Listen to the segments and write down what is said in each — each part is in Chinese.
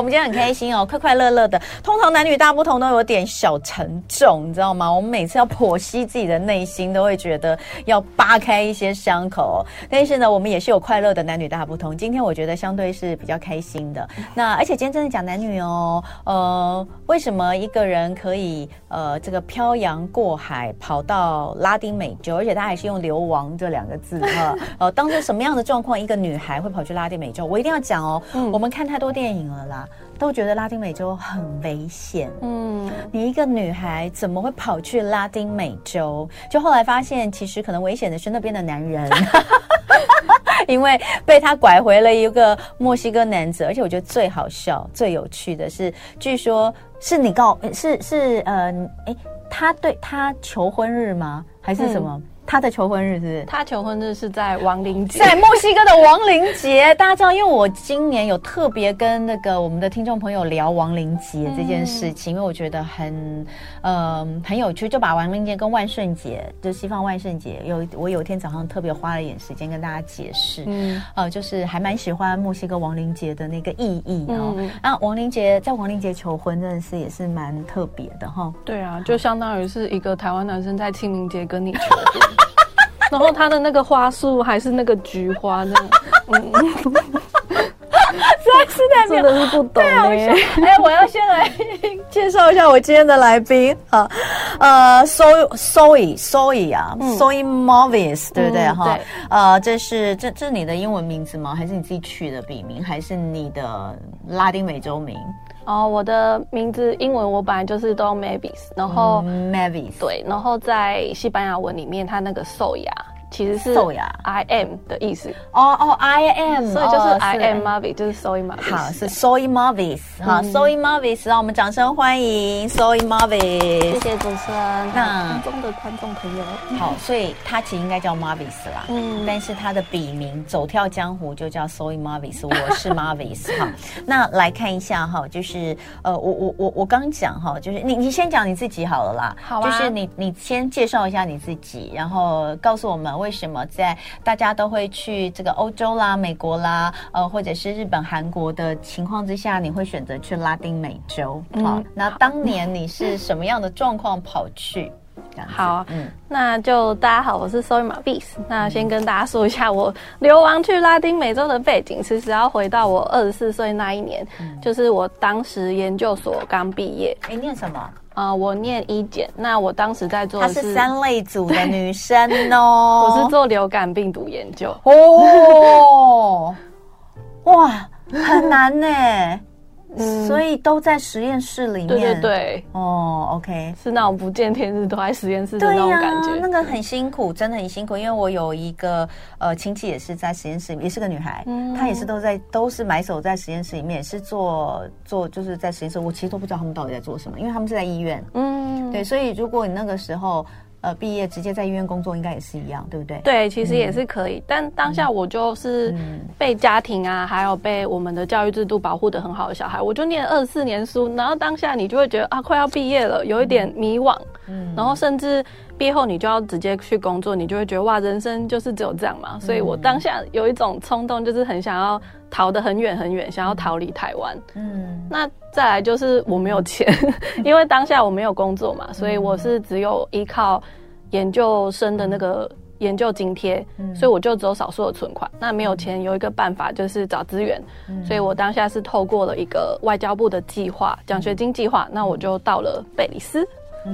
我们今天很开心哦，快快乐乐的。通常男女大不同都有点小沉重，你知道吗？我们每次要剖析自己的内心，都会觉得要扒开一些伤口。但是呢，我们也是有快乐的男女大不同。今天我觉得相对是比较开心的。那而且今天真的讲男女哦，呃，为什么一个人可以呃这个漂洋过海跑到拉丁美洲，而且他还是用流亡这两个字哈？呃，当时什么样的状况，一个女孩会跑去拉丁美洲？我一定要讲哦，嗯、我们看太多电影了啦，都觉得拉丁美洲很危险。嗯，你一个女孩怎么会跑去拉丁美洲？就后来发现，其实可能危险的是那边的男人，因为被他拐回了一个墨西哥男子。而且我觉得最好笑、最有趣的是，据说是你告是是呃，哎，他对他求婚日吗？还是什么？嗯他的求婚日是？他求婚日是在亡灵节，在墨西哥的亡灵节。大家知道，因为我今年有特别跟那个我们的听众朋友聊亡灵节这件事情，嗯、因为我觉得很呃很有趣，就把亡灵节跟万圣节，就西方万圣节，有我有一天早上特别花了一点时间跟大家解释，嗯，呃，就是还蛮喜欢墨西哥亡灵节的那个意义哦。嗯、啊，亡灵节在亡灵节求婚真的是也是蛮特别的哈。对啊，就相当于是一个台湾男生在清明节跟你求婚。然后它的那个花束还是那个菊花，那 嗯，实在是太真的是不懂哎。哎，我要先来介绍一下我今天的来宾啊，呃，Zoe Zoe Zoe 啊，Soy Marvis 对不对哈？呃，这是这这是你的英文名字吗？还是你自己取的笔名？还是你的拉丁美洲名？哦，我的名字英文我本来就是都 Mavis，然后 Mavis 对，然后在西班牙文里面，它那个 Zoya。其实是 I am 的意思哦哦，I am，所以就是 I am Marvis，就是 Soy Marvis。好，是 Soy Marvis 好，Soy Marvis，让我们掌声欢迎 Soy Marvis。谢谢主持人。那中的观众朋友，好，所以他其实应该叫 Marvis 啦，嗯，但是他的笔名走跳江湖就叫 Soy Marvis，我是 Marvis 哈。那来看一下哈，就是呃，我我我我刚讲哈，就是你你先讲你自己好了啦，好啊就是你你先介绍一下你自己，然后告诉我们。为什么在大家都会去这个欧洲啦、美国啦，呃，或者是日本、韩国的情况之下，你会选择去拉丁美洲？嗯、好，那当年你是什么样的状况跑去？好，嗯，那就大家好，我是 Zoe Marvis。那先跟大家说一下我流亡去拉丁美洲的背景，其实要回到我二十四岁那一年，嗯、就是我当时研究所刚毕业。哎，念什么？啊、呃，我念医检。那我当时在做的是，她是三类组的女生哦，我是做流感病毒研究。哦，哇，很难呢。嗯，所以都在实验室里面。对对对，哦，OK，是那种不见天日都在实验室的那种感觉。啊，那个很辛苦，真的很辛苦。因为我有一个呃亲戚也是在实验室里面，也是个女孩，嗯，她也是都在都是埋首在实验室里面，也是做做就是在实验室。我其实都不知道他们到底在做什么，因为他们是在医院。嗯，对，所以如果你那个时候。呃，毕业直接在医院工作应该也是一样，对不对？对，其实也是可以。嗯、但当下我就是被家庭啊，嗯、还有被我们的教育制度保护的很好的小孩，我就念二十四年书，然后当下你就会觉得啊，快要毕业了，有一点迷惘。嗯，然后甚至毕业后你就要直接去工作，你就会觉得哇，人生就是只有这样嘛。所以我当下有一种冲动，就是很想要逃得很远很远，想要逃离台湾。嗯，那再来就是我没有钱，因为当下我没有工作嘛，所以我是只有依靠研究生的那个研究津贴，所以我就只有少数的存款。那没有钱，有一个办法就是找资源，所以我当下是透过了一个外交部的计划，奖学金计划，那我就到了贝里斯。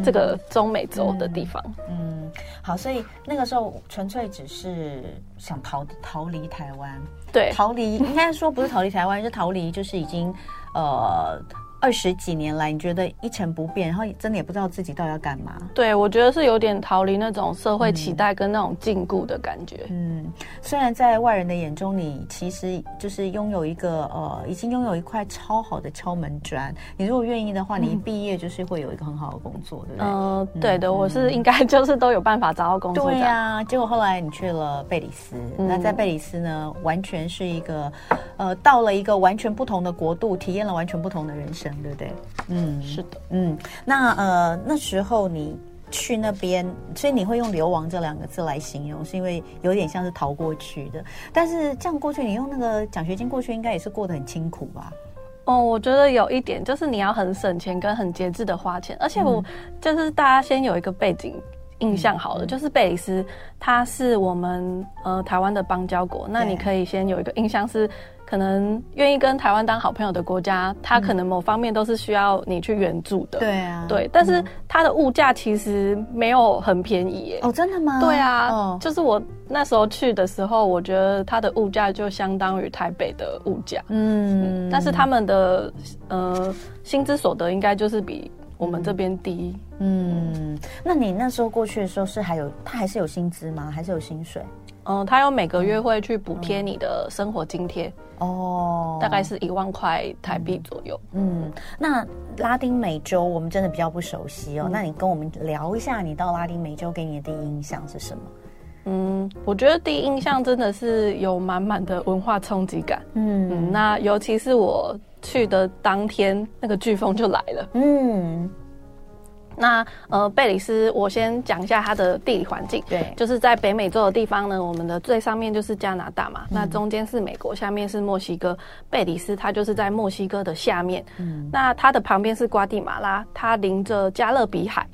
这个中美洲的地方。嗯，嗯，好，所以那个时候纯粹只是想逃逃离台湾，对，逃离应该说不是逃离台湾，是逃离就是已经呃。二十几年来，你觉得一成不变，然后真的也不知道自己到底要干嘛？对，我觉得是有点逃离那种社会期待跟那种禁锢的感觉。嗯，虽然在外人的眼中，你其实就是拥有一个呃，已经拥有一块超好的敲门砖。你如果愿意的话，你一毕业就是会有一个很好的工作，对不对？嗯，对的，我是应该就是都有办法找到工作。对呀，结果后来你去了贝里斯，那在贝里斯呢，完全是一个呃，到了一个完全不同的国度，体验了完全不同的人生。对不对？嗯，是的，嗯，那呃那时候你去那边，所以你会用“流亡”这两个字来形容，是因为有点像是逃过去的。但是这样过去，你用那个奖学金过去，应该也是过得很清苦吧？哦，我觉得有一点就是你要很省钱跟很节制的花钱，而且我就是大家先有一个背景印象好了，嗯、就是贝里斯它是我们呃台湾的邦交国，那你可以先有一个印象是。可能愿意跟台湾当好朋友的国家，它可能某方面都是需要你去援助的。对啊，对，但是它的物价其实没有很便宜耶。哦，真的吗？对啊，哦、就是我那时候去的时候，我觉得它的物价就相当于台北的物价。嗯，但是他们的呃薪资所得应该就是比我们这边低。嗯，那你那时候过去的时候是还有他还是有薪资吗？还是有薪水？嗯，他有每个月会去补贴你的生活津贴哦，大概是一万块台币左右。嗯，那拉丁美洲我们真的比较不熟悉哦，嗯、那你跟我们聊一下，你到拉丁美洲给你的第一印象是什么？嗯，我觉得第一印象真的是有满满的文化冲击感。嗯，嗯，那尤其是我去的当天，那个飓风就来了。嗯。那呃，贝里斯，我先讲一下它的地理环境。对，就是在北美洲的地方呢，我们的最上面就是加拿大嘛，嗯、那中间是美国，下面是墨西哥。贝里斯它就是在墨西哥的下面。嗯，那它的旁边是瓜地马拉，它临着加勒比海。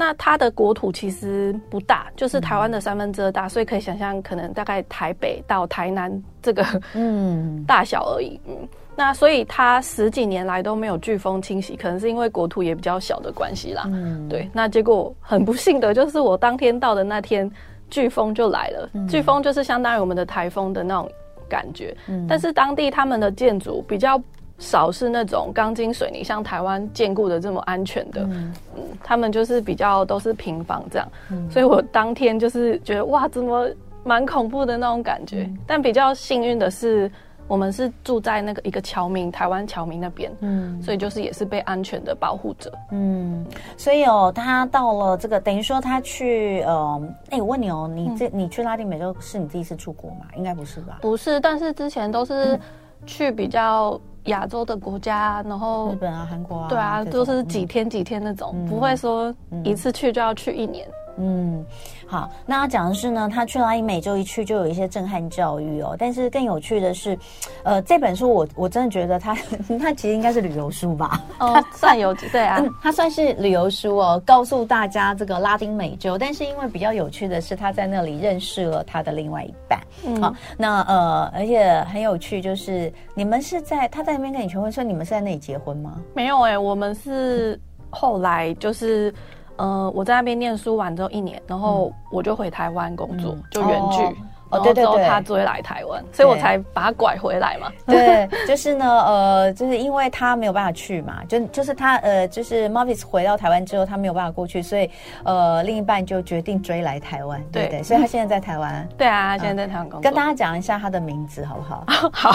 那它的国土其实不大，就是台湾的三分之二大，嗯、所以可以想象，可能大概台北到台南这个嗯大小而已。嗯。那所以它十几年来都没有飓风侵袭，可能是因为国土也比较小的关系啦。嗯，对。那结果很不幸的就是我当天到的那天，飓风就来了。嗯、飓风就是相当于我们的台风的那种感觉。嗯。但是当地他们的建筑比较少是那种钢筋水泥，像台湾建固的这么安全的。嗯。嗯，他们就是比较都是平房这样。嗯。所以我当天就是觉得哇，怎么蛮恐怖的那种感觉。嗯、但比较幸运的是。我们是住在那个一个侨民，台湾侨民那边，嗯，所以就是也是被安全的保护着，嗯，所以哦，他到了这个，等于说他去，呃，哎，我问你哦，你这、嗯、你去拉丁美洲是你第一次出国吗？应该不是吧？不是，但是之前都是去比较亚洲的国家，然后日本啊、韩国啊，对啊，都是几天几天那种，嗯、不会说一次去就要去一年。嗯，好，那他讲的是呢，他去拉丁美洲一去就有一些震撼教育哦。但是更有趣的是，呃，这本书我我真的觉得他 他其实应该是旅游书吧？哦，算有对啊，他算是旅游书哦，告诉大家这个拉丁美洲。但是因为比较有趣的是，他在那里认识了他的另外一半。嗯，好，那呃，而且很有趣，就是你们是在他在那边跟你求婚，所以你们是在那里结婚吗？没有哎、欸，我们是后来就是。呃，我在那边念书完之后一年，然后我就回台湾工作，嗯、就远距。哦，对对对，他追来台湾，所以我才把他拐回来嘛。对，就是呢，呃，就是因为他没有办法去嘛，就就是他呃，就是 Mavis 回到台湾之后，他没有办法过去，所以呃，另一半就决定追来台湾，对不对？所以他现在在台湾。对啊，现在在台湾工作。跟大家讲一下他的名字好不好？好。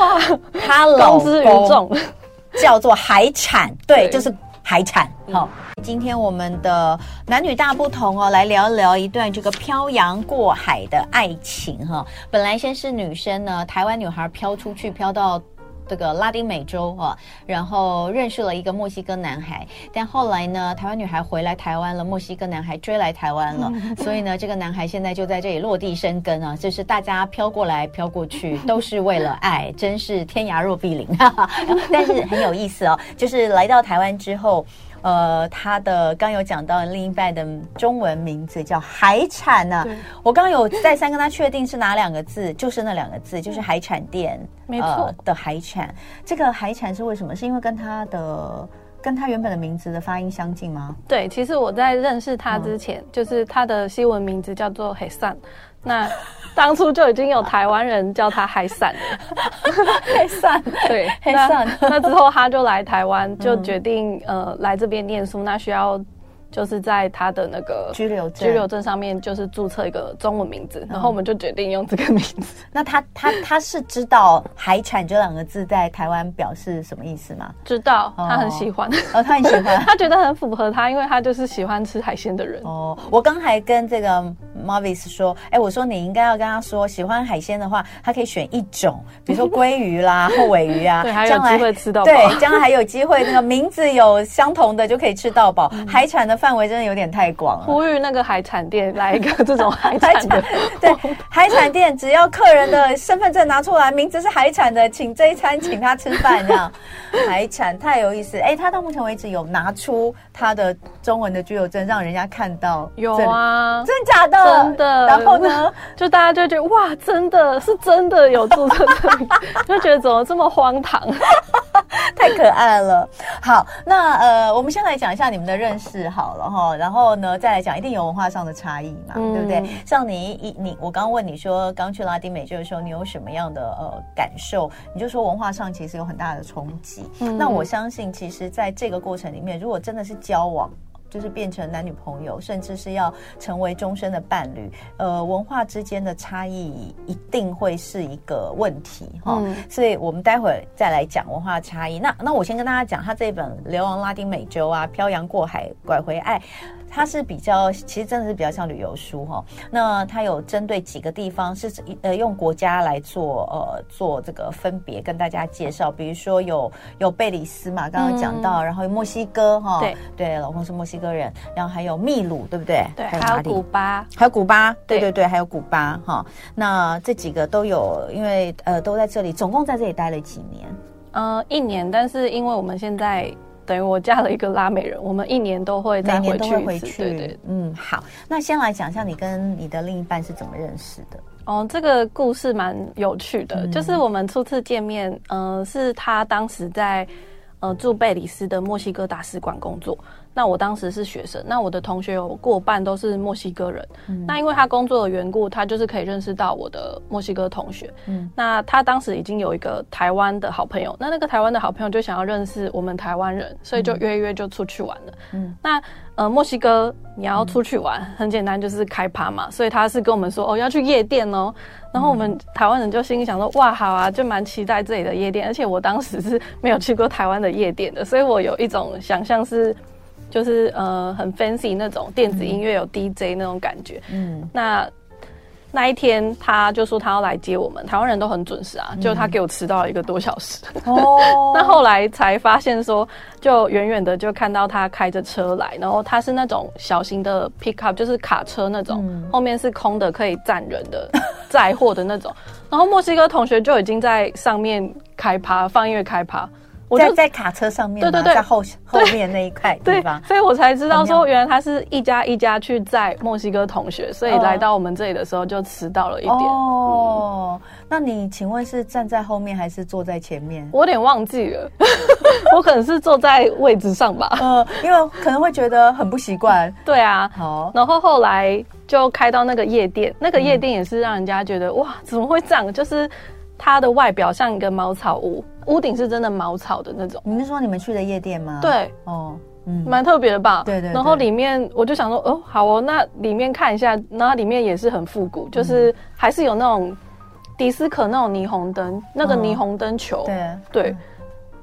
哇，他老公之于众叫做海产，对，就是。海产好，今天我们的男女大不同哦，来聊一聊一段这个漂洋过海的爱情哈。本来先是女生呢，台湾女孩飘出去，飘到。这个拉丁美洲啊，然后认识了一个墨西哥男孩，但后来呢，台湾女孩回来台湾了，墨西哥男孩追来台湾了，所以呢，这个男孩现在就在这里落地生根啊，就是大家飘过来飘过去都是为了爱，真是天涯若比邻。但是很有意思哦，就是来到台湾之后。呃，他的刚有讲到另一半的中文名字叫海产呢、啊。我刚有再三跟他确定是哪两个字，就是那两个字，就是海产店，没错、呃、的海产。这个海产是为什么？是因为跟他的跟他原本的名字的发音相近吗？对，其实我在认识他之前，嗯、就是他的西文名字叫做海散。那当初就已经有台湾人叫他海散了，海散，对，海散。那之后他就来台湾，就决定呃来这边念书，那需要。就是在他的那个居留证居留证上面，就是注册一个中文名字，然后我们就决定用这个名字。那他他他是知道“海产”这两个字在台湾表示什么意思吗？知道，他很喜欢。哦，他很喜欢，他觉得很符合他，因为他就是喜欢吃海鲜的人。哦，我刚才跟这个 Mavis 说，哎，我说你应该要跟他说，喜欢海鲜的话，他可以选一种，比如说鲑鱼啦、或尾鱼啊，对，还有机会吃到饱。对，将来还有机会，那个名字有相同的就可以吃到饱。海产的。范围真的有点太广了。呼吁那个海产店来一个这种 海产的，对，海产店只要客人的身份证拿出来，名字是海产的，请这一餐请他吃饭这样。海产太有意思，哎，他到目前为止有拿出他的中文的居留证，让人家看到。有啊，真的假的？真的。然后呢，就大家就觉得哇，真的是真的有注册证，就觉得怎么这么荒唐。太可爱了。好，那呃，我们先来讲一下你们的认识好了哈，然后呢，再来讲，一定有文化上的差异嘛，嗯、对不对？像你一你，我刚问你说，刚去拉丁美洲的时候，你有什么样的呃感受？你就说文化上其实有很大的冲击。嗯、那我相信，其实在这个过程里面，如果真的是交往。就是变成男女朋友，甚至是要成为终身的伴侣，呃，文化之间的差异一定会是一个问题哈。嗯、所以我们待会儿再来讲文化差异。那那我先跟大家讲，他这本《流亡拉丁美洲》啊，《漂洋过海拐回爱》。它是比较，其实真的是比较像旅游书哈。那它有针对几个地方是呃用国家来做呃做这个分别跟大家介绍，比如说有有贝里斯嘛，刚刚讲到，嗯、然后有墨西哥哈，对对，老公是墨西哥人，然后还有秘鲁对不对？对，还有古巴，还有古巴，对对对，还有古巴哈。那这几个都有，因为呃都在这里，总共在这里待了几年？呃，一年，但是因为我们现在。等于我嫁了一个拉美人，我们一年都会再回去一次。对对，嗯，好，那先来讲一下你跟你的另一半是怎么认识的？哦，这个故事蛮有趣的，嗯、就是我们初次见面，嗯、呃，是他当时在呃驻贝里斯的墨西哥大使馆工作。那我当时是学生，那我的同学有过半都是墨西哥人。嗯、那因为他工作的缘故，他就是可以认识到我的墨西哥同学。嗯，那他当时已经有一个台湾的好朋友，那那个台湾的好朋友就想要认识我们台湾人，所以就约一约就出去玩了。嗯，那呃墨西哥你要出去玩，嗯、很简单，就是开趴嘛，所以他是跟我们说哦要去夜店哦。然后我们台湾人就心里想说哇好啊，就蛮期待这里的夜店，而且我当时是没有去过台湾的夜店的，所以我有一种想象是。就是呃很 fancy 那种电子音乐有 DJ 那种感觉，嗯，那那一天他就说他要来接我们，台湾人都很准时啊，就他给我迟到了一个多小时，哦，那后来才发现说，就远远的就看到他开着车来，然后他是那种小型的 pickup，就是卡车那种，嗯、后面是空的可以站人的载货的那种，然后墨西哥同学就已经在上面开趴放音乐开趴。我就在在卡车上面，对对对，在后后面那一块地方，所以我才知道说，原来他是一家一家去载墨西哥同学，所以来到我们这里的时候就迟到了一点。哦，那你请问是站在后面还是坐在前面？我有点忘记了，我可能是坐在位置上吧。嗯，因为可能会觉得很不习惯。对啊，好。然后后来就开到那个夜店，那个夜店也是让人家觉得哇，怎么会这样？就是。它的外表像一个茅草屋，屋顶是真的茅草的那种。你是说你们去的夜店吗？对，哦，嗯，蛮特别的吧？对，对对。然后里面我就想说，哦，好哦，那里面看一下，那里面也是很复古，就是还是有那种迪斯科那种霓虹灯，那个霓虹灯球，对。对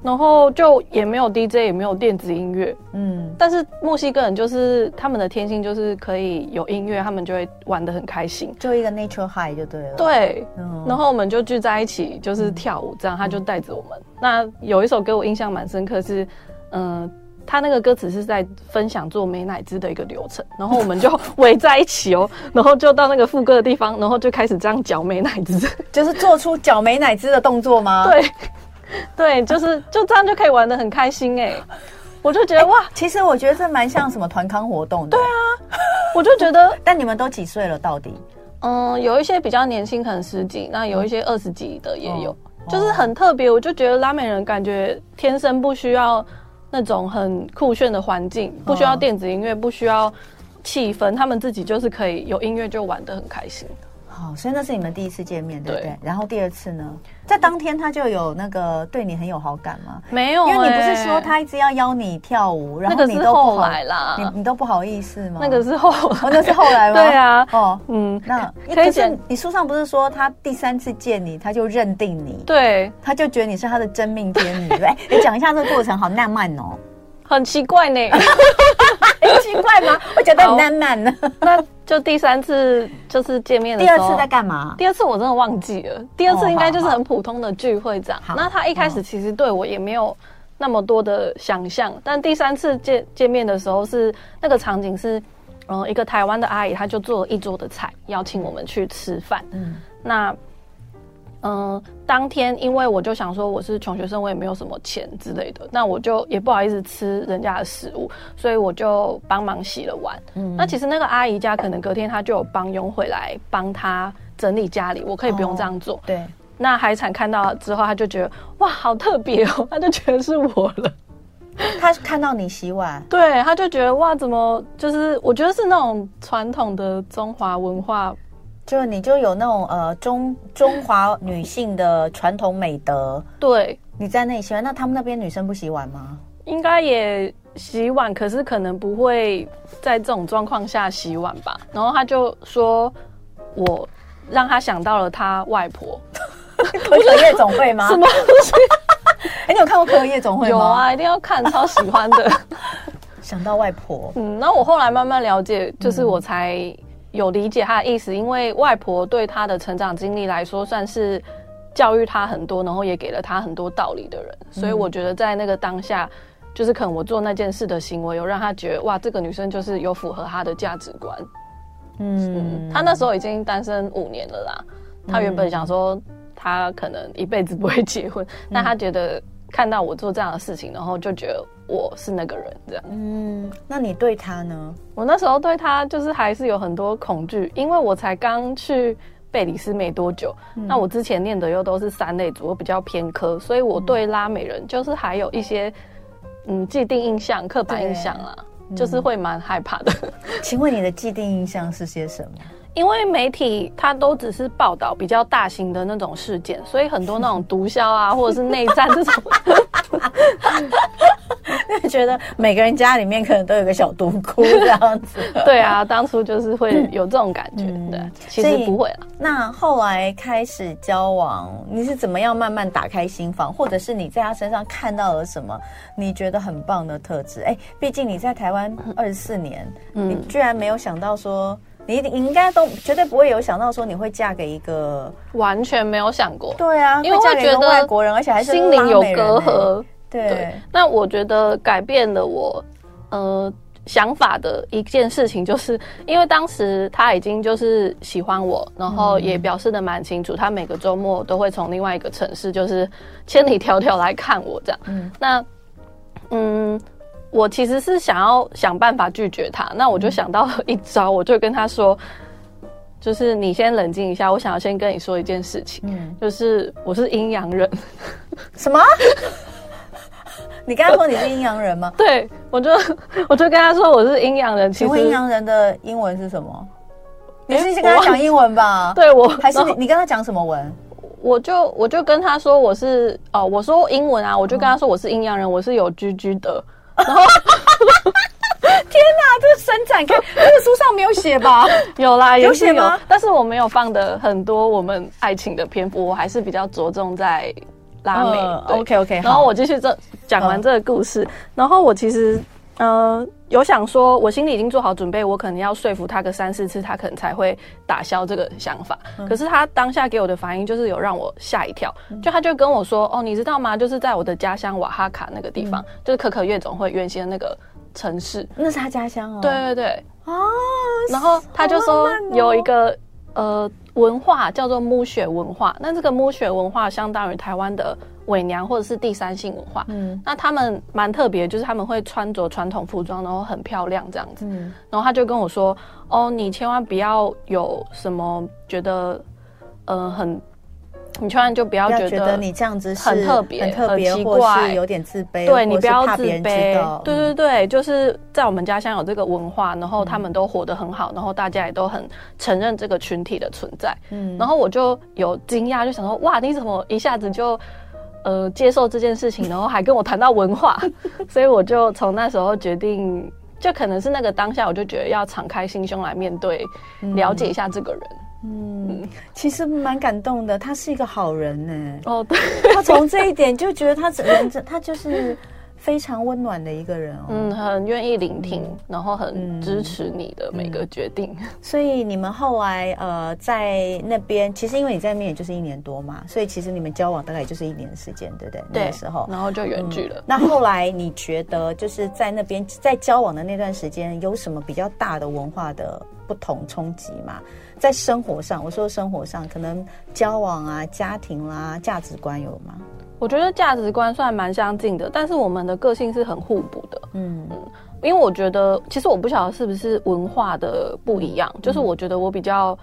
然后就也没有 DJ，也没有电子音乐，嗯，但是墨西哥人就是他们的天性就是可以有音乐，他们就会玩的很开心，就一个 nature high 就对了。对，嗯、然后我们就聚在一起，就是跳舞，这样、嗯、他就带着我们。那有一首歌我印象蛮深刻是，嗯、呃，他那个歌词是在分享做美乃滋的一个流程，然后我们就 围在一起哦，然后就到那个副歌的地方，然后就开始这样搅美乃滋，就是做出搅美乃滋的动作吗？对。对，就是就这样就可以玩的很开心哎，我就觉得哇，其实我觉得这蛮像什么团康活动的。对啊，我就觉得，但你们都几岁了？到底？嗯，有一些比较年轻，可能十几；那有一些二十几的也有，就是很特别。我就觉得拉美人感觉天生不需要那种很酷炫的环境，不需要电子音乐，不需要气氛，他们自己就是可以有音乐就玩的很开心。好，所以那是你们第一次见面，对不对？对，然后第二次呢？在当天他就有那个对你很有好感吗？没有、欸，因为你不是说他一直要邀你跳舞，然后你都不好来啦，你你都不好意思吗？那个是后，哦，那是后来吗？对啊，哦，嗯，那可是你书上不是说他第三次见你，他就认定你，对，他就觉得你是他的真命天女，对？你 讲一下这个过程，好浪漫哦，很奇怪呢，很 奇怪吗？我觉得很浪漫呢。那就第三次就是见面的时候，第二次在干嘛？第二次我真的忘记了。第二次应该就是很普通的聚会这样。那他一开始其实对我也没有那么多的想象。但第三次见见面的时候是那个场景是，嗯、呃，一个台湾的阿姨，她就做了一桌的菜，邀请我们去吃饭。嗯，那。嗯、呃，当天因为我就想说我是穷学生，我也没有什么钱之类的，那我就也不好意思吃人家的食物，所以我就帮忙洗了碗。嗯，那其实那个阿姨家可能隔天她就有帮佣回来帮她整理家里，我可以不用这样做。哦、对，那海产看到之后，他就觉得哇，好特别哦，他就觉得是我了。他看到你洗碗，对，他就觉得哇，怎么就是我觉得是那种传统的中华文化。就你就有那种呃中中华女性的传统美德，对，你在那里洗碗，那他们那边女生不洗碗吗？应该也洗碗，可是可能不会在这种状况下洗碗吧。然后他就说，我让他想到了他外婆，可 可夜总会吗？什么东西？哎，你有看过可可夜总会吗？有啊，一定要看，超喜欢的。想到外婆，嗯，那我后来慢慢了解，就是我才。有理解他的意思，因为外婆对他的成长经历来说，算是教育他很多，然后也给了他很多道理的人。嗯、所以我觉得在那个当下，就是可能我做那件事的行为，有让他觉得哇，这个女生就是有符合他的价值观。嗯，他那时候已经单身五年了啦。他原本想说他可能一辈子不会结婚，嗯、但他觉得看到我做这样的事情，然后就觉得。我是那个人，这样。嗯，那你对他呢？我那时候对他就是还是有很多恐惧，因为我才刚去贝里斯没多久。嗯、那我之前念的又都是三类组，我比较偏科，所以我对拉美人就是还有一些嗯既定印象、刻板印象啊，嗯、就是会蛮害怕的。请问你的既定印象是些什么？因为媒体它都只是报道比较大型的那种事件，所以很多那种毒枭啊，或者是内战这种。就 觉得每个人家里面可能都有个小独窟这样子。对啊，当初就是会有这种感觉。嗯、对，其实不会了。那后来开始交往，你是怎么样慢慢打开心房，或者是你在他身上看到了什么你觉得很棒的特质？哎，毕竟你在台湾二十四年，嗯、你居然没有想到说，你你应该都绝对不会有想到说你会嫁给一个完全没有想过。对啊，因为会觉得外国人，而且还是心里有隔阂。对，对，那我觉得改变了我，呃，想法的一件事情，就是因为当时他已经就是喜欢我，然后也表示的蛮清楚，他每个周末都会从另外一个城市，就是千里迢迢来看我这样。嗯，那，嗯，我其实是想要想办法拒绝他，那我就想到一招，我就跟他说，就是你先冷静一下，我想要先跟你说一件事情，嗯，就是我是阴阳人，什么？你刚刚说你是阴阳人吗？对，我就我就跟他说我是阴阳人。请问阴阳人的英文是什么？你是先跟他讲英文吧？对，我还是你 你跟他讲什么文？我就我就跟他说我是哦，我说英文啊，我就跟他说我是阴阳人，我是有居居的。然 后天哪，这个伸展开，这个书上没有写吧？有啦，有写吗？但是我没有放的很多我们爱情的篇幅，我还是比较着重在。拉美、嗯、OK OK，然后我继续这讲完这个故事，嗯、然后我其实呃有想说，我心里已经做好准备，我可能要说服他个三四次，他可能才会打消这个想法。嗯、可是他当下给我的反应就是有让我吓一跳，嗯、就他就跟我说：“哦，你知道吗？就是在我的家乡瓦哈卡那个地方，嗯、就是可可夜总会原先的那个城市，那是他家乡哦。”对对对，哦，然后他就说有一个。呃，文化叫做穆雪文化，那这个穆雪文化相当于台湾的伪娘或者是第三性文化。嗯，那他们蛮特别，就是他们会穿着传统服装，然后很漂亮这样子。嗯，然后他就跟我说：“哦，你千万不要有什么觉得，呃，很。”你千万就不要觉得你这样子很特别、很特别，奇怪，有点自卑。对，你不要自卑。对对对，就是在我们家乡有这个文化，然后他们都活得很好，然后大家也都很承认这个群体的存在。嗯，然后我就有惊讶，就想说，哇，你怎么一下子就呃接受这件事情，然后还跟我谈到文化？所以我就从那时候决定，就可能是那个当下，我就觉得要敞开心胸来面对，了解一下这个人。嗯，其实蛮感动的，他是一个好人呢。哦，对，他从这一点就觉得他人，他就是非常温暖的一个人哦，嗯，很愿意聆听，嗯、然后很支持你的每个决定。嗯嗯、所以你们后来呃在那边，其实因为你在那边也就是一年多嘛，所以其实你们交往大概也就是一年的时间，对不对？对，那个时候，然后就远距了、嗯。那后来你觉得就是在那边在交往的那段时间，有什么比较大的文化的不同冲击吗？在生活上，我说生活上，可能交往啊、家庭啦、啊、价值观有吗？我觉得价值观算蛮相近的，但是我们的个性是很互补的。嗯嗯，因为我觉得，其实我不晓得是不是文化的不一样，嗯、就是我觉得我比较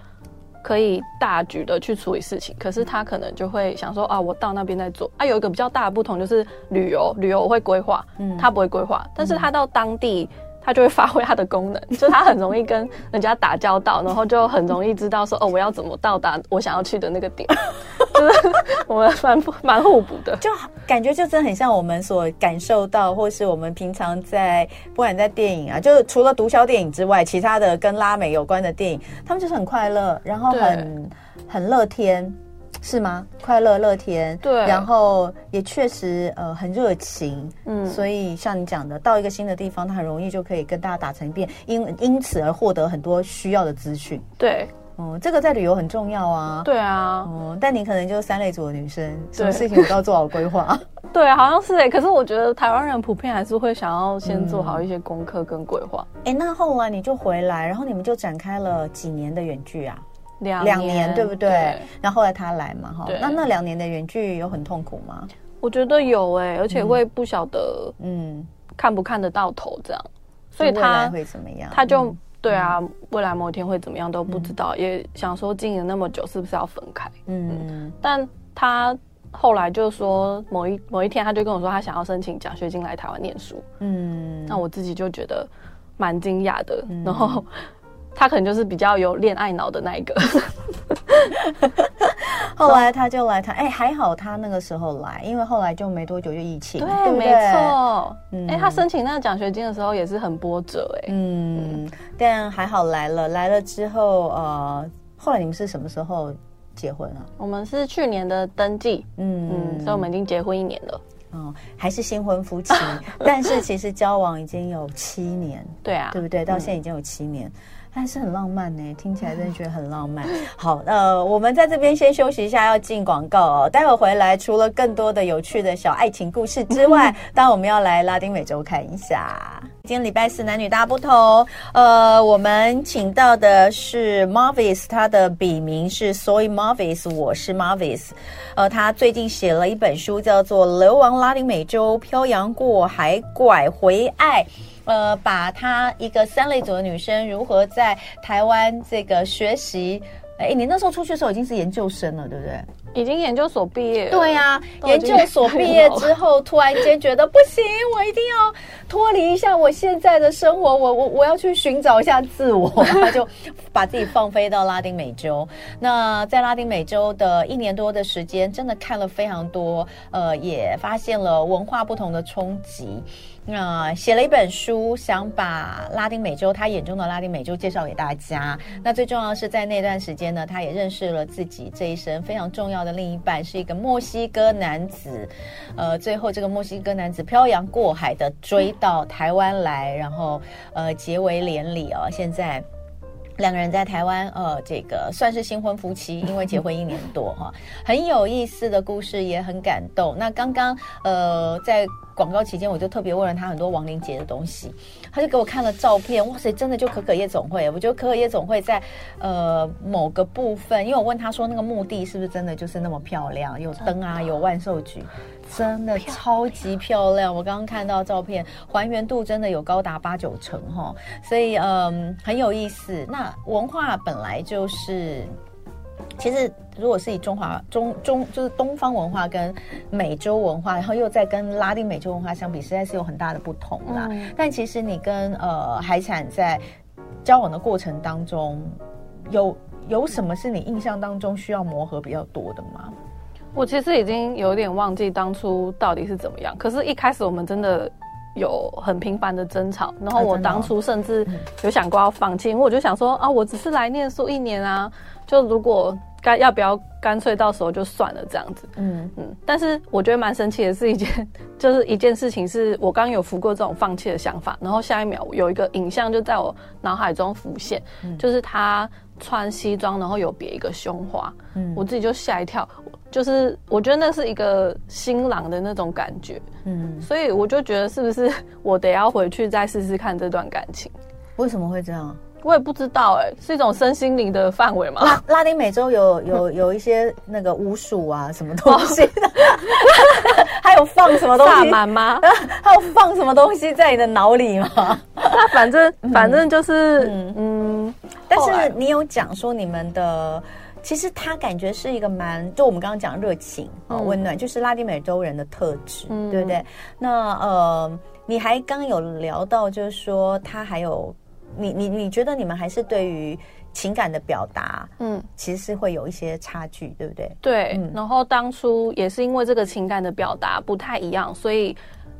可以大局的去处理事情，可是他可能就会想说啊，我到那边再做。啊，有一个比较大的不同就是旅游，旅游我会规划，嗯，他不会规划，但是他到当地。他就会发挥它的功能，就它很容易跟人家打交道，然后就很容易知道说哦，我要怎么到达我想要去的那个点，就是我们蛮蛮互补的，就感觉就真的很像我们所感受到，或是我们平常在不管在电影啊，就是除了毒枭电影之外，其他的跟拉美有关的电影，他们就是很快乐，然后很很乐天。是吗？快乐乐天，对，然后也确实呃很热情，嗯，所以像你讲的，到一个新的地方，他很容易就可以跟大家打成一片，因因此而获得很多需要的资讯。对，嗯，这个在旅游很重要啊。对啊，嗯，但你可能就是三类组的女生，什么事情都要做好规划。对，好像是哎，可是我觉得台湾人普遍还是会想要先做好一些功课跟规划。哎、嗯，那后来你就回来，然后你们就展开了几年的远距啊？两两年对不对？对，然后后来他来嘛，哈，那那两年的远距有很痛苦吗？我觉得有哎、欸，而且会不晓得，嗯，看不看得到头这样，嗯、所以他会怎么样？他就、嗯、对啊，未来某一天会怎么样都不知道，嗯、也想说经营那么久，是不是要分开？嗯，嗯，但他后来就说某一某一天，他就跟我说他想要申请奖学金来台湾念书，嗯，那我自己就觉得蛮惊讶的，嗯、然后。他可能就是比较有恋爱脑的那一个，后来他就来谈，哎、欸，还好他那个时候来，因为后来就没多久就疫情，对，对对？没错，哎、他申请那个奖学金的时候也是很波折、欸，哎，嗯，但还好来了，来了之后，呃，后来你们是什么时候结婚啊？我们是去年的登记，嗯。嗯，所以我们已经结婚一年了。哦，还是新婚夫妻，但是其实交往已经有七年，对啊，对不对？到现在已经有七年，还、嗯、是很浪漫呢，听起来真的觉得很浪漫。好，呃，我们在这边先休息一下，要进广告哦。待会回来，除了更多的有趣的小爱情故事之外，当然我们要来拉丁美洲看一下。今天礼拜四，男女大不同。呃，我们请到的是 Marvis，他的笔名是 Soy Marvis，我是 Marvis。呃，他最近写了一本书，叫做《流亡拉丁美洲，漂洋过海拐回爱》。呃，把她一个三类组的女生如何在台湾这个学习。哎，你那时候出去的时候已经是研究生了，对不对？已经研究所毕业了。对呀、啊，研究所毕业之后，突然间觉得不行，我一定要脱离一下我现在的生活，我我我要去寻找一下自我，他 就把自己放飞到拉丁美洲。那在拉丁美洲的一年多的时间，真的看了非常多，呃，也发现了文化不同的冲击。那写了一本书，想把拉丁美洲他眼中的拉丁美洲介绍给大家。那最重要的是，在那段时间呢，他也认识了自己这一生非常重要的另一半，是一个墨西哥男子。呃，最后这个墨西哥男子漂洋过海的追到台湾来，然后呃结为连理哦。现在两个人在台湾，呃，这个算是新婚夫妻，因为结婚一年多哈，很有意思的故事，也很感动。那刚刚呃在。广告期间，我就特别问了他很多亡灵节的东西，他就给我看了照片，哇塞，真的就可可夜总会。我觉得可可夜总会在呃某个部分，因为我问他说那个墓地是不是真的就是那么漂亮，有灯啊，有万寿菊，真的超级漂亮。我刚刚看到照片，还原度真的有高达八九成哈，所以嗯很有意思。那文化本来就是。其实，如果是以中华中中就是东方文化跟美洲文化，然后又再跟拉丁美洲文化相比，实在是有很大的不同啦。嗯、但其实你跟呃海产在交往的过程当中，有有什么是你印象当中需要磨合比较多的吗？我其实已经有点忘记当初到底是怎么样。可是，一开始我们真的有很频繁的争吵，然后我当初甚至有想过要放弃，因为我就想说啊，我只是来念书一年啊，就如果。该要不要干脆到时候就算了这样子。嗯嗯。但是我觉得蛮神奇的是一件，就是一件事情是我刚有浮过这种放弃的想法，然后下一秒有一个影像就在我脑海中浮现，嗯、就是他穿西装，然后有别一个胸花，嗯，我自己就吓一跳。就是我觉得那是一个新郎的那种感觉，嗯，所以我就觉得是不是 我得要回去再试试看这段感情？为什么会这样？我也不知道哎、欸，是一种身心灵的范围吗？拉拉丁美洲有有有一些那个巫术啊，什么东西？还有放什么东西？萨满吗？还有放什么东西在你的脑里吗？那反正反正就是嗯，嗯，但是你有讲说你们的。其实他感觉是一个蛮，就我们刚刚讲热情啊、温暖，就是拉丁美洲人的特质，嗯、对不对？那呃，你还刚有聊到，就是说他还有，你你你觉得你们还是对于情感的表达，嗯，其实是会有一些差距，对不对？对。嗯、然后当初也是因为这个情感的表达不太一样，所以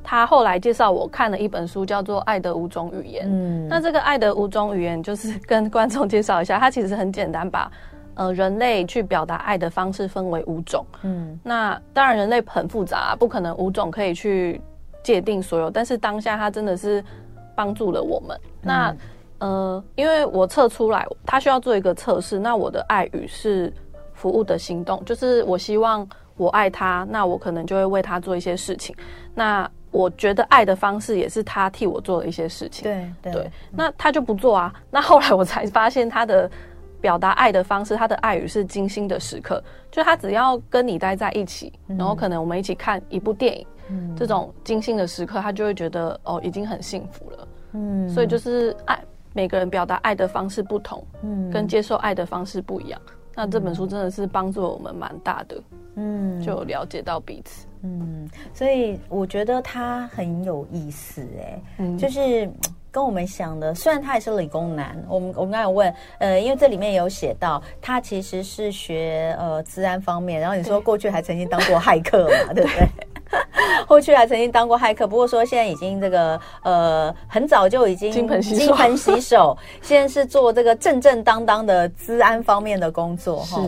他后来介绍我看了一本书，叫做《爱的五种语言》。嗯，那这个《爱的五种语言》就是跟观众介绍一下，它其实很简单吧。呃，人类去表达爱的方式分为五种。嗯，那当然人类很复杂啊，不可能五种可以去界定所有。但是当下他真的是帮助了我们。嗯、那呃，因为我测出来，他需要做一个测试。那我的爱语是服务的行动，就是我希望我爱他，那我可能就会为他做一些事情。那我觉得爱的方式也是他替我做的一些事情。对对，对。那他就不做啊。那后来我才发现他的。表达爱的方式，他的爱语是精心的时刻，就他只要跟你待在一起，嗯、然后可能我们一起看一部电影，嗯、这种精心的时刻，他就会觉得哦，已经很幸福了。嗯，所以就是爱，每个人表达爱的方式不同，嗯，跟接受爱的方式不一样。那这本书真的是帮助我们蛮大的，嗯，就了解到彼此，嗯，所以我觉得他很有意思，哎，嗯，就是。跟我们想的，虽然他也是理工男，我们我们刚才有问，呃，因为这里面有写到，他其实是学呃治安方面，然后你说过去还曾经当过骇客嘛，对，对不对？过去还曾经当过骇客，不过说现在已经这个呃很早就已经金盆洗手，金盆洗手，现在是做这个正正当当的治安方面的工作哈。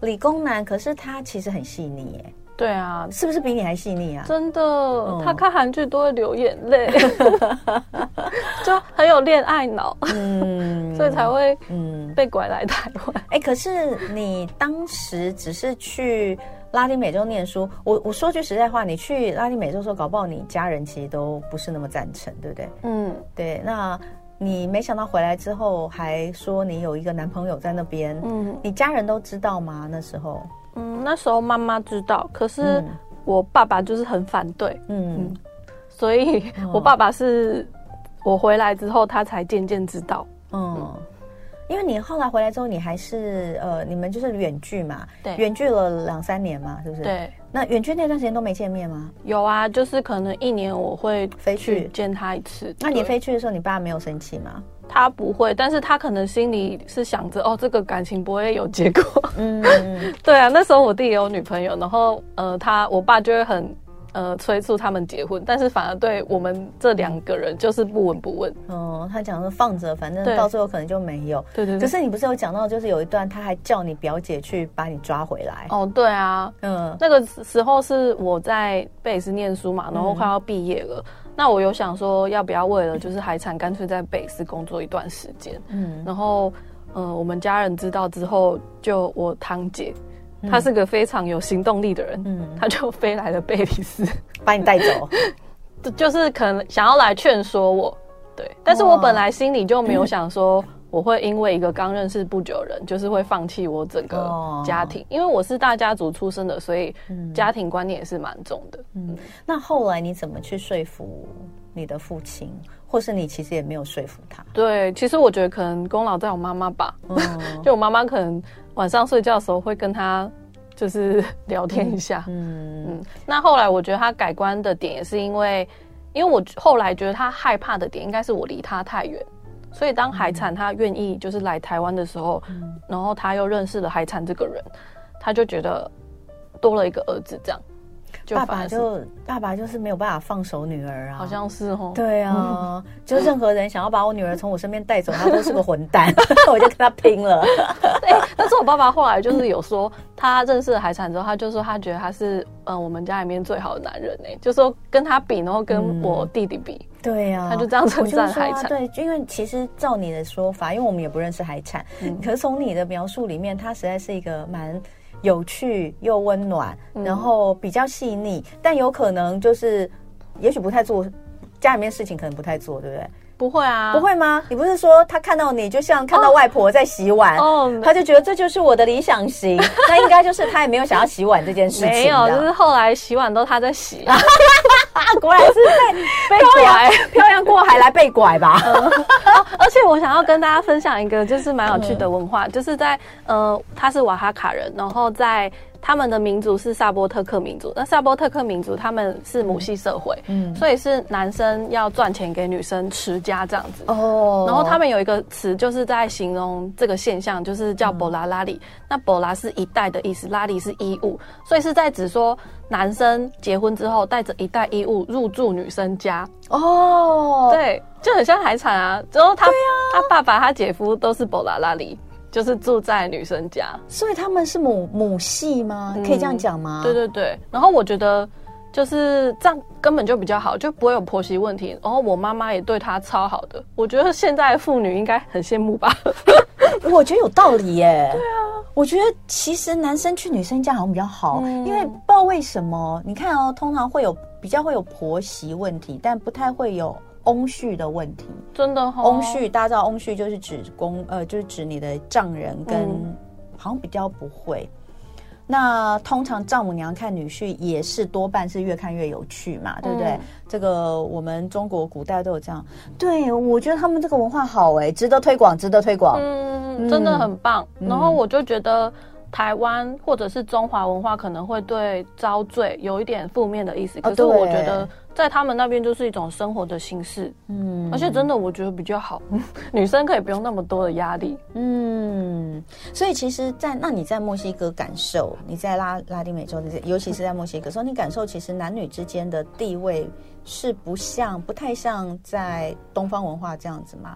理工男，可是他其实很细腻耶。对啊，是不是比你还细腻啊？真的，嗯、他看韩剧都会流眼泪，就很有恋爱脑，嗯，所以才会嗯被拐来台湾。哎、欸，可是你当时只是去拉丁美洲念书，我我说句实在话，你去拉丁美洲的时候，搞不好你家人其实都不是那么赞成，对不对？嗯，对。那你没想到回来之后，还说你有一个男朋友在那边，嗯，你家人都知道吗？那时候？嗯，那时候妈妈知道，可是我爸爸就是很反对，嗯，嗯，所以我爸爸是我回来之后，他才渐渐知道，嗯，嗯，因为你后来回来之后，你还是呃，你们就是远距嘛，对，远距了两三年嘛，是不是？对，那远距那段时间都没见面吗？有啊，就是可能一年我会飞去。见他一次。那你飞去的时候，你爸没有生气吗？他不会，但是他可能心里是想着，哦，这个感情不会有结果。嗯，对啊，那时候我弟也有女朋友，然后呃，他我爸就会很呃催促他们结婚，但是反而对我们这两个人就是不闻不问。哦，他讲说放着，反正到最后可能就没有。对对对。可是你不是有讲到，就是有一段他还叫你表姐去把你抓回来。哦，对啊，嗯，那个时候是我在贝斯念书嘛，然后快要毕业了。嗯那我有想说，要不要为了就是海产，干脆在北斯工作一段时间。嗯，然后，呃，我们家人知道之后，就我堂姐，嗯、她是个非常有行动力的人，嗯，她就飞来了贝里斯，把你带走，就是可能想要来劝说我，对，但是我本来心里就没有想说。我会因为一个刚认识不久的人，就是会放弃我整个家庭，因为我是大家族出身的，所以家庭观念也是蛮重的。嗯，那后来你怎么去说服你的父亲，或是你其实也没有说服他？对，其实我觉得可能功劳在我妈妈吧。嗯，就我妈妈可能晚上睡觉的时候会跟他就是聊天一下。嗯嗯。那后来我觉得他改观的点也是因为，因为我后来觉得他害怕的点应该是我离他太远。所以当海产他愿意就是来台湾的时候，嗯、然后他又认识了海产这个人，他就觉得多了一个儿子这样。就爸爸就爸爸就是没有办法放手女儿啊，好像是哦。对啊，嗯、就任何人想要把我女儿从我身边带走，他都是个混蛋，我就跟他拼了。对，但是我爸爸后来就是有说，他认识了海产之后，他就说他觉得他是嗯、呃、我们家里面最好的男人呢，就说跟他比，然后跟我弟弟比。嗯对呀、啊，他就这样称赞海产。对，因为其实照你的说法，因为我们也不认识海产，嗯、可是从你的描述里面，他实在是一个蛮有趣又温暖，嗯、然后比较细腻，但有可能就是，也许不太做家里面事情，可能不太做，对不对？不会啊，不会吗？你不是说他看到你就像看到外婆在洗碗，哦，他就觉得这就是我的理想型，那应该就是他也没有想要洗碗这件事情。没有，就是后来洗碗都他在洗。果然是被 被拐，漂洋过海来被拐吧。而且我想要跟大家分享一个就是蛮有趣的文化，就是在呃，他是瓦哈卡人，然后在。他们的民族是萨波特克民族，那萨波特克民族他们是母系社会，嗯，所以是男生要赚钱给女生持家这样子哦。然后他们有一个词，就是在形容这个现象，就是叫博拉拉里。那博拉是一代的意思，拉里是衣物，所以是在指说男生结婚之后带着一袋衣物入住女生家哦。对，就很像海产啊。之后他、啊、他爸爸他姐夫都是博拉拉里。就是住在女生家，所以他们是母母系吗？可以这样讲吗？对对对。然后我觉得就是这样根本就比较好，就不会有婆媳问题。然后我妈妈也对她超好的，我觉得现在妇女应该很羡慕吧？我觉得有道理耶。对啊，我觉得其实男生去女生家好像比较好，因为不知道为什么，你看哦，通常会有比较会有婆媳问题，但不太会有。翁婿的问题，真的翁婿，大家知道翁婿就是指公，呃，就是指你的丈人跟，嗯、好像比较不会。那通常丈母娘看女婿也是多半是越看越有趣嘛，对不对？嗯、这个我们中国古代都有这样。对，我觉得他们这个文化好哎，值得推广，值得推广。嗯，真的很棒。嗯、然后我就觉得。台湾或者是中华文化可能会对遭罪有一点负面的意思，可是我觉得在他们那边就是一种生活的形式，嗯，而且真的我觉得比较好，女生可以不用那么多的压力，嗯，所以其实在，在那你在墨西哥感受，你在拉拉丁美洲，尤其是在墨西哥，说你感受其实男女之间的地位是不像，不太像在东方文化这样子嘛？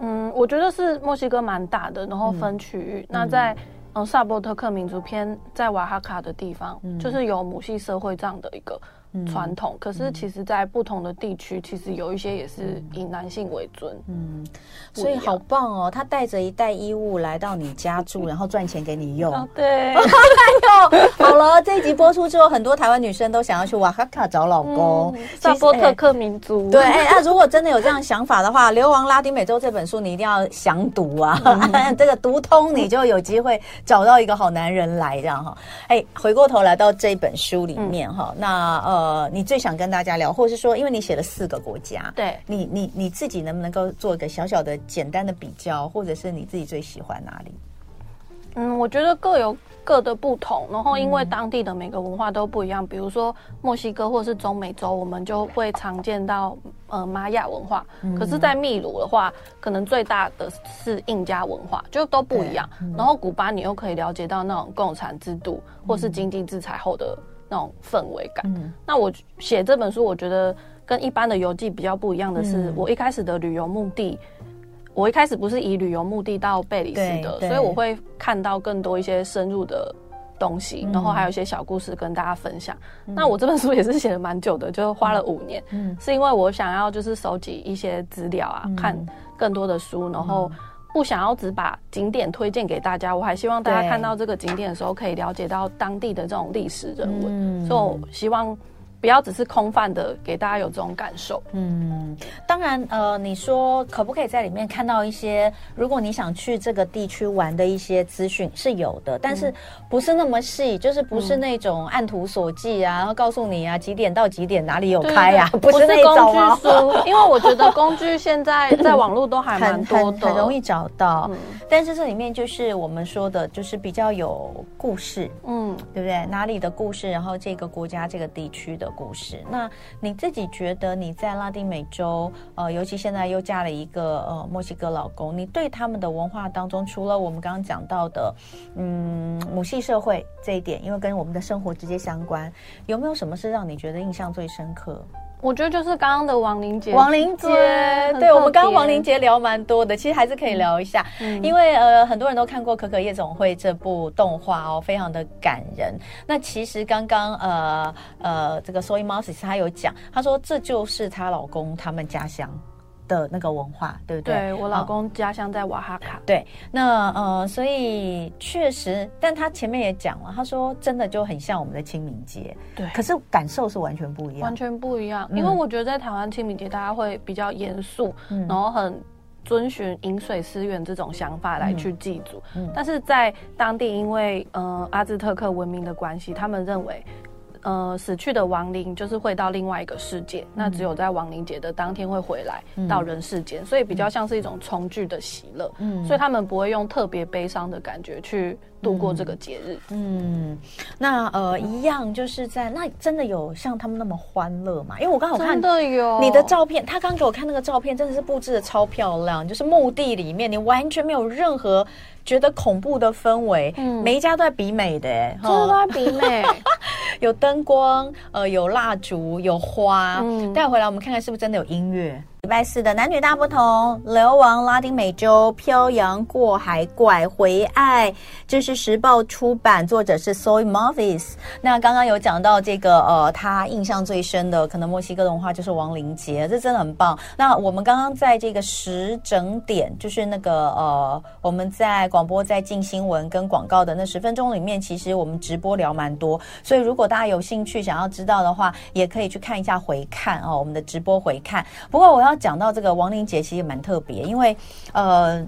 嗯，我觉得是墨西哥蛮大的，然后分区域，嗯、那在。嗯，萨波特克民族偏在瓦哈卡的地方，嗯、就是有母系社会这样的一个。传统，可是其实，在不同的地区，其实有一些也是以男性为尊。嗯，所以好棒哦！他带着一袋衣物来到你家住，然后赚钱给你用。对，哎呦，好了，这一集播出之后，很多台湾女生都想要去瓦哈卡找老公。萨波特克民族。对，哎，那如果真的有这样想法的话，《流亡拉丁美洲》这本书你一定要详读啊！这个读通，你就有机会找到一个好男人来，这样哈。哎，回过头来到这本书里面哈，那呃。呃，你最想跟大家聊，或者是说，因为你写了四个国家，对你，你你自己能不能够做一个小小的、简单的比较，或者是你自己最喜欢哪里？嗯，我觉得各有各的不同，然后因为当地的每个文化都不一样，嗯、比如说墨西哥或是中美洲，我们就会常见到呃玛雅文化，嗯、可是，在秘鲁的话，可能最大的是印加文化，就都不一样。嗯、然后古巴，你又可以了解到那种共产制度，或是经济制裁后的。那种氛围感。嗯、那我写这本书，我觉得跟一般的游记比较不一样的是，嗯、我一开始的旅游目的，我一开始不是以旅游目的到贝里斯的，所以我会看到更多一些深入的东西，嗯、然后还有一些小故事跟大家分享。嗯、那我这本书也是写了蛮久的，就花了五年，嗯、是因为我想要就是收集一些资料啊，嗯、看更多的书，然后。不想要只把景点推荐给大家，我还希望大家看到这个景点的时候，可以了解到当地的这种历史人文，所以我希望。不要只是空泛的给大家有这种感受。嗯，当然，呃，你说可不可以在里面看到一些，如果你想去这个地区玩的一些资讯是有的，但是不是那么细，嗯、就是不是那种按图索骥啊，然后告诉你啊几点到几点哪里有开啊，不是那种工具书。因为我觉得工具现在在网络都还蛮多的，很容易找到。嗯、但是这里面就是我们说的，就是比较有故事，嗯，对不对？哪里的故事，然后这个国家这个地区的。故事。那你自己觉得你在拉丁美洲，呃，尤其现在又嫁了一个呃墨西哥老公，你对他们的文化当中，除了我们刚刚讲到的，嗯，母系社会这一点，因为跟我们的生活直接相关，有没有什么是让你觉得印象最深刻？我觉得就是刚刚的亡灵节，亡灵节，对，对我们刚刚亡灵节聊蛮多的，其实还是可以聊一下，嗯、因为呃很多人都看过《可可夜总会》这部动画哦，非常的感人。那其实刚刚呃呃这个 Soy Moses 他有讲，他说这就是她老公他们家乡。的那个文化，对不对？对，我老公家乡在瓦哈卡。对，那呃，所以确实，但他前面也讲了，他说真的就很像我们的清明节。对，可是感受是完全不一样，完全不一样。因为我觉得在台湾清明节，大家会比较严肃，嗯、然后很遵循饮水思源这种想法来去祭祖。嗯嗯、但是在当地，因为呃阿兹特克文明的关系，他们认为。呃，死去的亡灵就是会到另外一个世界，嗯、那只有在亡灵节的当天会回来到人世间，嗯、所以比较像是一种重聚的喜乐。嗯，所以他们不会用特别悲伤的感觉去度过这个节日。嗯，嗯，那呃，一样就是在那真的有像他们那么欢乐吗？因为我刚好看的有你的照片，他刚给我看那个照片，真的是布置的超漂亮，就是墓地里面，你完全没有任何。觉得恐怖的氛围，嗯，每一家都在比美的，欸，真的都在比美，有灯光，呃，有蜡烛，有花，嗯，待会回来我们看看是不是真的有音乐。礼拜四的男女大不同，流亡拉丁美洲，漂洋过海拐回爱，这是时报出版，作者是 Soy Moses。那刚刚有讲到这个，呃，他印象最深的可能墨西哥的文化就是亡灵节，这真的很棒。那我们刚刚在这个十整点，就是那个呃，我们在广播在进新闻跟广告的那十分钟里面，其实我们直播聊蛮多，所以如果大家有兴趣想要知道的话，也可以去看一下回看哦，我们的直播回看。不过我要。要讲到这个亡灵节，其实也蛮特别，因为呃，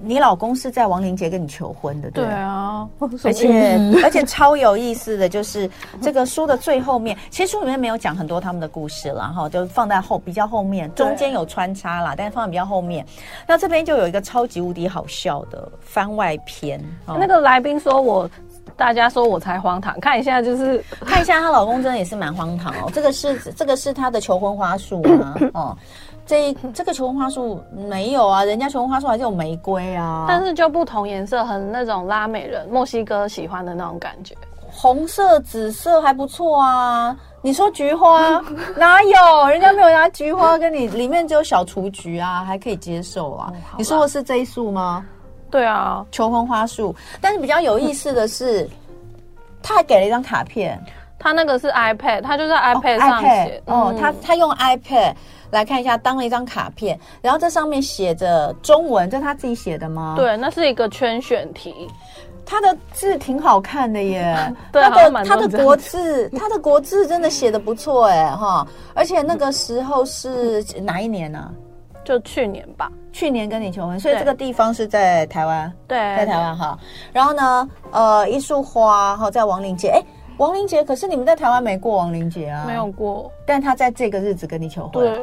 你老公是在亡灵节跟你求婚的，对，对啊，而且而且超有意思的就是这个书的最后面，其实书里面没有讲很多他们的故事了哈，就放在后比较后面，中间有穿插啦，但是放在比较后面。那这边就有一个超级无敌好笑的番外篇，那个来宾说我。大家说我才荒唐，看一下就是看一下她老公真的也是蛮荒唐哦。这个是这个是她的求婚花束吗？哦，这这个求婚花束没有啊，人家求婚花束还是有玫瑰啊，但是就不同颜色，很那种拉美人墨西哥喜欢的那种感觉，红色、紫色还不错啊。你说菊花 哪有？人家没有拿菊花跟你，里面只有小雏菊啊，还可以接受啊。嗯、你说的是这一束吗？对啊，求婚花束，但是比较有意思的是，他还给了一张卡片。他那个是 iPad，他就在 iPad 上写。哦，他他用 iPad 来看一下，当了一张卡片，然后这上面写着中文，这是他自己写的吗？对，那是一个圈选题。他的字挺好看的耶，对，他的他的国字，他的国字真的写的不错哎哈，而且那个时候是哪一年呢？啊？就去年吧，去年跟你求婚，所以这个地方是在台湾，对，在台湾哈。然后呢，呃，一束花哈，在亡灵节，哎，亡灵节，可是你们在台湾没过亡灵节啊？没有过，但他在这个日子跟你求婚，对，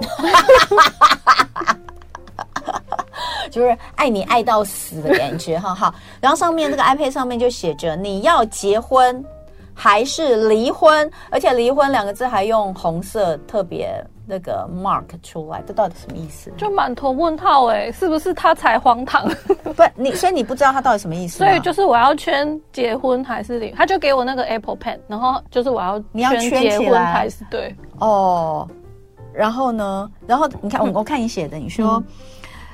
就是爱你爱到死的感觉，哈哈。然后上面这个 iPad 上面就写着你要结婚还是离婚，而且离婚两个字还用红色特别。那个 mark 出来，这到底什么意思？就满头问号哎，是不是他才荒唐？不，你所以你不知道他到底什么意思。所以就是我要圈结婚还是领？他就给我那个 Apple Pen，然后就是我要你要圈结婚还是对哦。然后呢？然后你看我我看你写的，你说、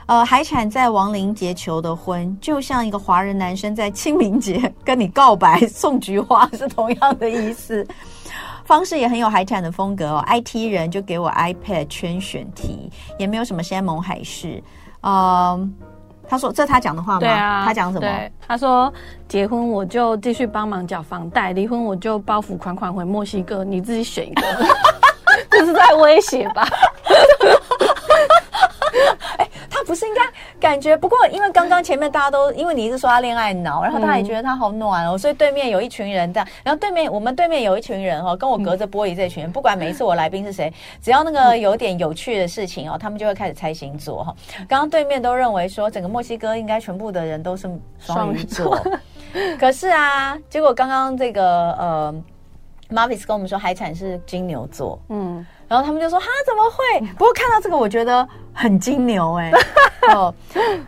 嗯、呃海产在亡灵节求的婚，就像一个华人男生在清明节跟你告白送菊花是同样的意思。方式也很有海产的风格哦，IT 人就给我 iPad 圈选题，也没有什么山盟海誓。嗯，他说这他讲的话吗？对啊，他讲什么？他说结婚我就继续帮忙缴房贷，离婚我就包袱款款回墨西哥，你自己选一个。这是在威胁吧？不是应该感觉？不过因为刚刚前面大家都因为你一直说他恋爱脑，然后他也觉得他好暖哦，所以对面有一群人这样，然后对面我们对面有一群人哦，跟我隔着玻璃这群人，不管每一次我来宾是谁，只要那个有点有趣的事情哦，他们就会开始猜星座哈。刚刚对面都认为说整个墨西哥应该全部的人都是双鱼座，可是啊，结果刚刚这个呃。Marvis 跟我们说海产是金牛座，嗯，然后他们就说哈怎么会？不过看到这个我觉得很金牛哎、欸，哦，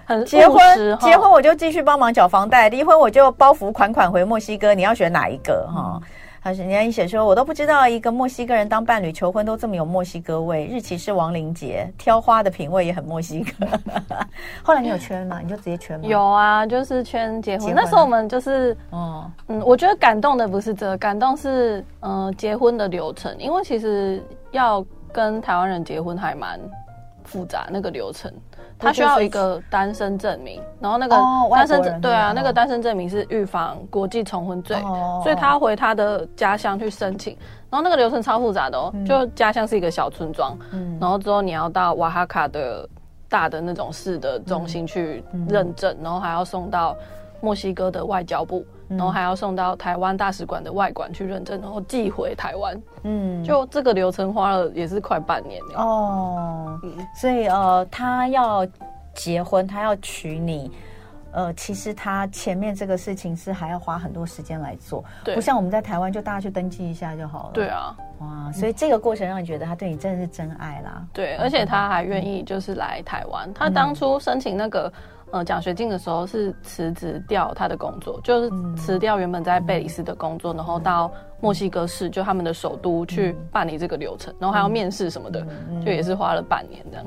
很结婚结婚我就继续帮忙缴房贷，离婚我就包袱款款回墨西哥，你要选哪一个哈？嗯他是人家一写说，我都不知道一个墨西哥人当伴侣求婚都这么有墨西哥味。日期是亡灵节，挑花的品味也很墨西哥。后来你有圈吗？你就直接圈吗？有啊，就是圈结婚。那时候我们就是，哦，嗯，我觉得感动的不是这個，感动是嗯、呃、结婚的流程，因为其实要跟台湾人结婚还蛮复杂那个流程。他需要一个单身证明，然后那个单身证对啊，那个单身证明是预防国际重婚罪，所以他回他的家乡去申请，然后那个流程超复杂的哦，就家乡是一个小村庄，然后之后你要到瓦哈卡的大的那种市的中心去认证，然后还要送到墨西哥的外交部。然后还要送到台湾大使馆的外馆去认证，然后寄回台湾。嗯，就这个流程花了也是快半年哦。嗯，所以呃，他要结婚，他要娶你，呃，其实他前面这个事情是还要花很多时间来做，对，不像我们在台湾就大家去登记一下就好了。对啊，哇，所以这个过程让你觉得他对你真的是真爱啦。对，而且他还愿意就是来台湾。他当初申请那个。呃，奖学金的时候是辞职掉他的工作，就是辞掉原本在贝里斯的工作，然后到墨西哥市，就他们的首都去办理这个流程，然后还要面试什么的，就也是花了半年这样。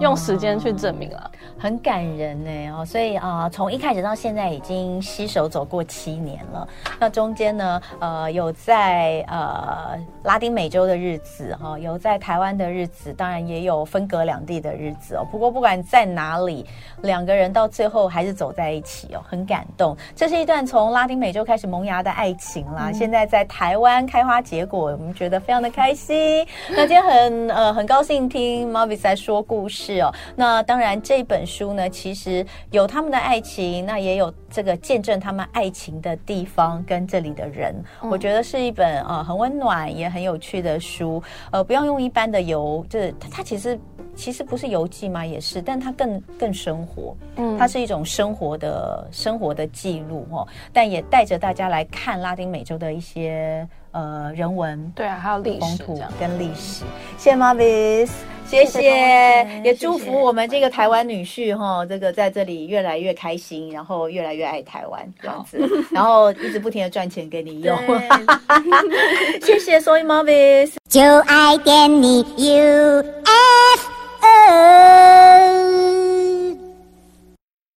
用时间去证明了，很感人呢哦。所以啊，从一开始到现在已经携手走过七年了。那中间呢，呃，有在呃拉丁美洲的日子哈，有在台湾的日子，当然也有分隔两地的日子哦。不过不管在哪里，两个人到最后还是走在一起哦，很感动。这是一段从拉丁美洲开始萌芽的爱情啦，现在在台湾开花结果，我们觉得非常的开心。那今天很呃很高兴听 Marvis 在说故事。是哦，那当然这本书呢，其实有他们的爱情，那也有这个见证他们爱情的地方跟这里的人，嗯、我觉得是一本呃很温暖也很有趣的书。呃，不要用一般的游，就是它，它其实其实不是游记嘛，也是，但它更更生活，嗯，它是一种生活的生活的记录哦，但也带着大家来看拉丁美洲的一些呃人文，对啊，还有历史风土跟历史。谢谢 Marvis。谢谢，也祝福我们这个台湾女婿哈，这个在这里越来越开心，然后越来越爱台湾这样子，然后一直不停的赚钱给你用。对。谢谢，Soy Marvis，就爱点你 UFO。